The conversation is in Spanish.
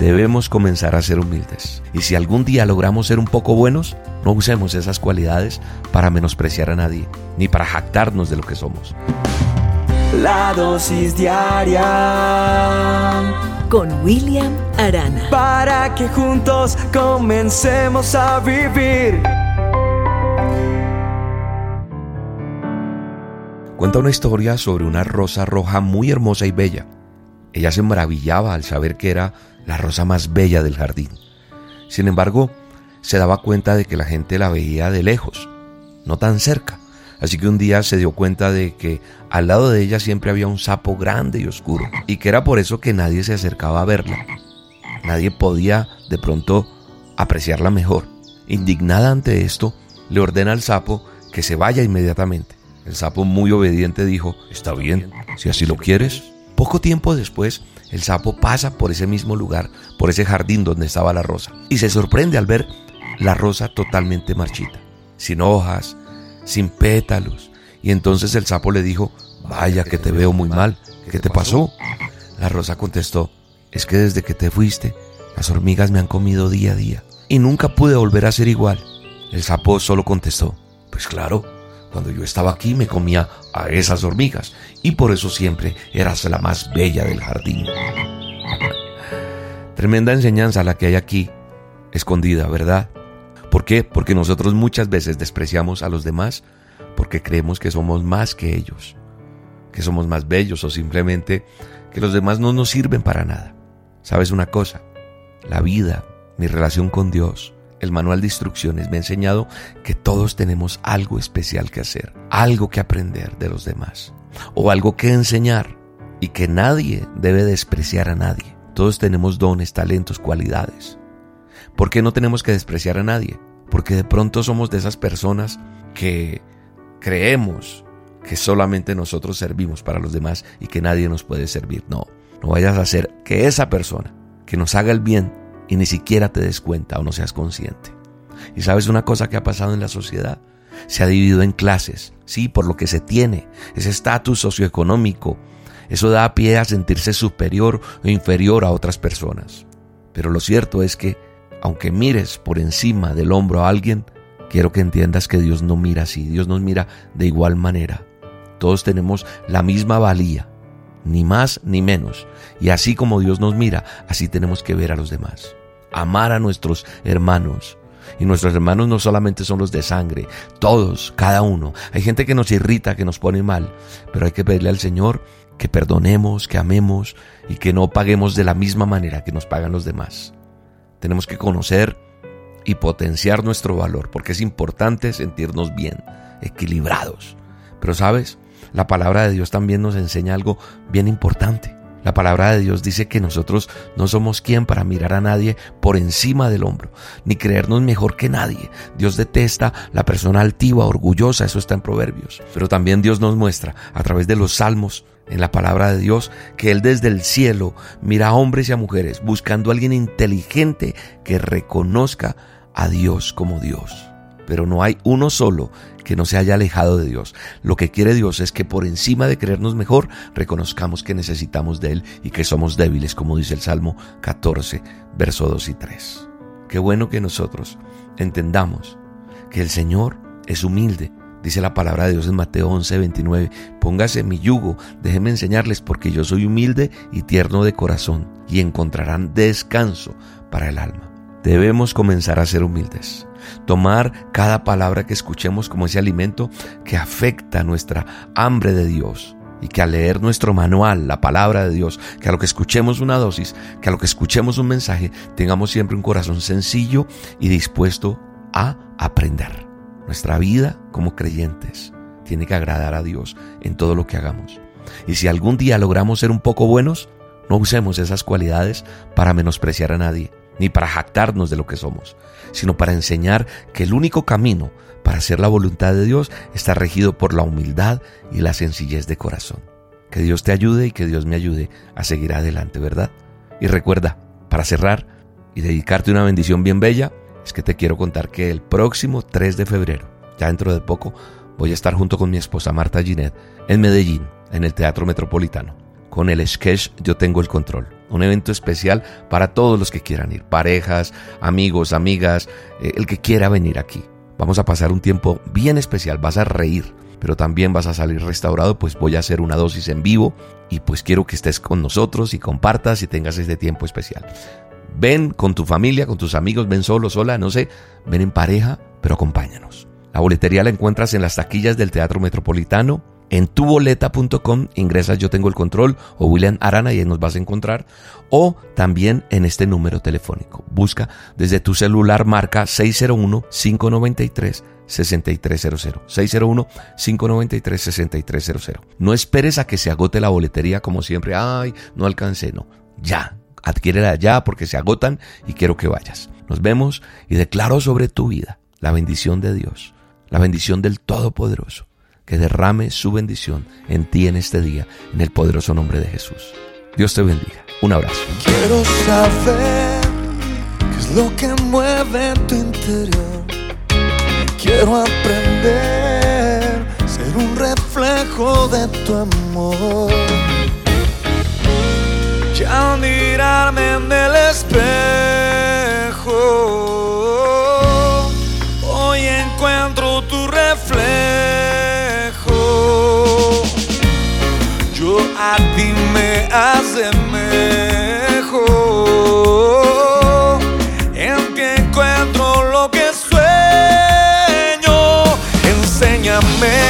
Debemos comenzar a ser humildes. Y si algún día logramos ser un poco buenos, no usemos esas cualidades para menospreciar a nadie, ni para jactarnos de lo que somos. La dosis diaria con William Arana. Para que juntos comencemos a vivir. Cuenta una historia sobre una rosa roja muy hermosa y bella. Ella se maravillaba al saber que era la rosa más bella del jardín. Sin embargo, se daba cuenta de que la gente la veía de lejos, no tan cerca. Así que un día se dio cuenta de que al lado de ella siempre había un sapo grande y oscuro, y que era por eso que nadie se acercaba a verla. Nadie podía de pronto apreciarla mejor. Indignada ante esto, le ordena al sapo que se vaya inmediatamente. El sapo muy obediente dijo, está bien, si así lo quieres. Poco tiempo después, el sapo pasa por ese mismo lugar, por ese jardín donde estaba la rosa, y se sorprende al ver la rosa totalmente marchita, sin hojas, sin pétalos. Y entonces el sapo le dijo, vaya que te veo muy mal, ¿qué te pasó? La rosa contestó, es que desde que te fuiste, las hormigas me han comido día a día, y nunca pude volver a ser igual. El sapo solo contestó, pues claro, cuando yo estaba aquí me comía a esas hormigas y por eso siempre eras la más bella del jardín. Tremenda enseñanza la que hay aquí, escondida, ¿verdad? ¿Por qué? Porque nosotros muchas veces despreciamos a los demás porque creemos que somos más que ellos, que somos más bellos o simplemente que los demás no nos sirven para nada. ¿Sabes una cosa? La vida, mi relación con Dios, el manual de instrucciones me ha enseñado que todos tenemos algo especial que hacer, algo que aprender de los demás o algo que enseñar y que nadie debe despreciar a nadie. Todos tenemos dones, talentos, cualidades. ¿Por qué no tenemos que despreciar a nadie? Porque de pronto somos de esas personas que creemos que solamente nosotros servimos para los demás y que nadie nos puede servir. No, no vayas a hacer que esa persona que nos haga el bien y ni siquiera te des cuenta o no seas consciente. Y sabes una cosa que ha pasado en la sociedad, se ha dividido en clases, sí, por lo que se tiene, ese estatus socioeconómico, eso da pie a sentirse superior o inferior a otras personas. Pero lo cierto es que, aunque mires por encima del hombro a alguien, quiero que entiendas que Dios no mira así, Dios nos mira de igual manera. Todos tenemos la misma valía, ni más ni menos. Y así como Dios nos mira, así tenemos que ver a los demás amar a nuestros hermanos. Y nuestros hermanos no solamente son los de sangre, todos, cada uno. Hay gente que nos irrita, que nos pone mal, pero hay que pedirle al Señor que perdonemos, que amemos y que no paguemos de la misma manera que nos pagan los demás. Tenemos que conocer y potenciar nuestro valor, porque es importante sentirnos bien, equilibrados. Pero sabes, la palabra de Dios también nos enseña algo bien importante. La palabra de Dios dice que nosotros no somos quien para mirar a nadie por encima del hombro, ni creernos mejor que nadie. Dios detesta la persona altiva, orgullosa, eso está en Proverbios. Pero también Dios nos muestra a través de los salmos, en la palabra de Dios, que Él desde el cielo mira a hombres y a mujeres buscando a alguien inteligente que reconozca a Dios como Dios pero no hay uno solo que no se haya alejado de Dios. Lo que quiere Dios es que por encima de creernos mejor, reconozcamos que necesitamos de Él y que somos débiles, como dice el Salmo 14, verso 2 y 3. Qué bueno que nosotros entendamos que el Señor es humilde. Dice la palabra de Dios en Mateo 11, 29, póngase mi yugo, déjenme enseñarles porque yo soy humilde y tierno de corazón y encontrarán descanso para el alma. Debemos comenzar a ser humildes tomar cada palabra que escuchemos como ese alimento que afecta nuestra hambre de Dios. Y que al leer nuestro manual, la palabra de Dios, que a lo que escuchemos una dosis, que a lo que escuchemos un mensaje, tengamos siempre un corazón sencillo y dispuesto a aprender. Nuestra vida como creyentes tiene que agradar a Dios en todo lo que hagamos. Y si algún día logramos ser un poco buenos, no usemos esas cualidades para menospreciar a nadie, ni para jactarnos de lo que somos, sino para enseñar que el único camino para hacer la voluntad de Dios está regido por la humildad y la sencillez de corazón. Que Dios te ayude y que Dios me ayude a seguir adelante, ¿verdad? Y recuerda, para cerrar y dedicarte una bendición bien bella, es que te quiero contar que el próximo 3 de febrero, ya dentro de poco, voy a estar junto con mi esposa Marta Ginet en Medellín, en el Teatro Metropolitano, con el sketch Yo tengo el control un evento especial para todos los que quieran ir, parejas, amigos, amigas, eh, el que quiera venir aquí. Vamos a pasar un tiempo bien especial, vas a reír, pero también vas a salir restaurado, pues voy a hacer una dosis en vivo y pues quiero que estés con nosotros y compartas y tengas este tiempo especial. Ven con tu familia, con tus amigos, ven solo, sola, no sé, ven en pareja, pero acompáñanos. La boletería la encuentras en las taquillas del Teatro Metropolitano en tuboleta.com ingresas Yo Tengo el Control o William Arana y ahí nos vas a encontrar. O también en este número telefónico. Busca desde tu celular marca 601-593. 6300 601-593-6300 No esperes a que se agote la boletería como siempre. Ay, no alcancé, no. Ya, adquiérela ya porque se agotan y quiero que vayas. Nos vemos y declaro sobre tu vida la bendición de Dios, la bendición del Todopoderoso que derrame su bendición en ti en este día, en el poderoso nombre de Jesús. Dios te bendiga. Un abrazo. Quiero saber qué es lo que mueve tu interior. Quiero aprender, ser un reflejo de tu amor. Ya mirarme en el espejo, a ti me hace mejor. En que encuentro lo que sueño, enséñame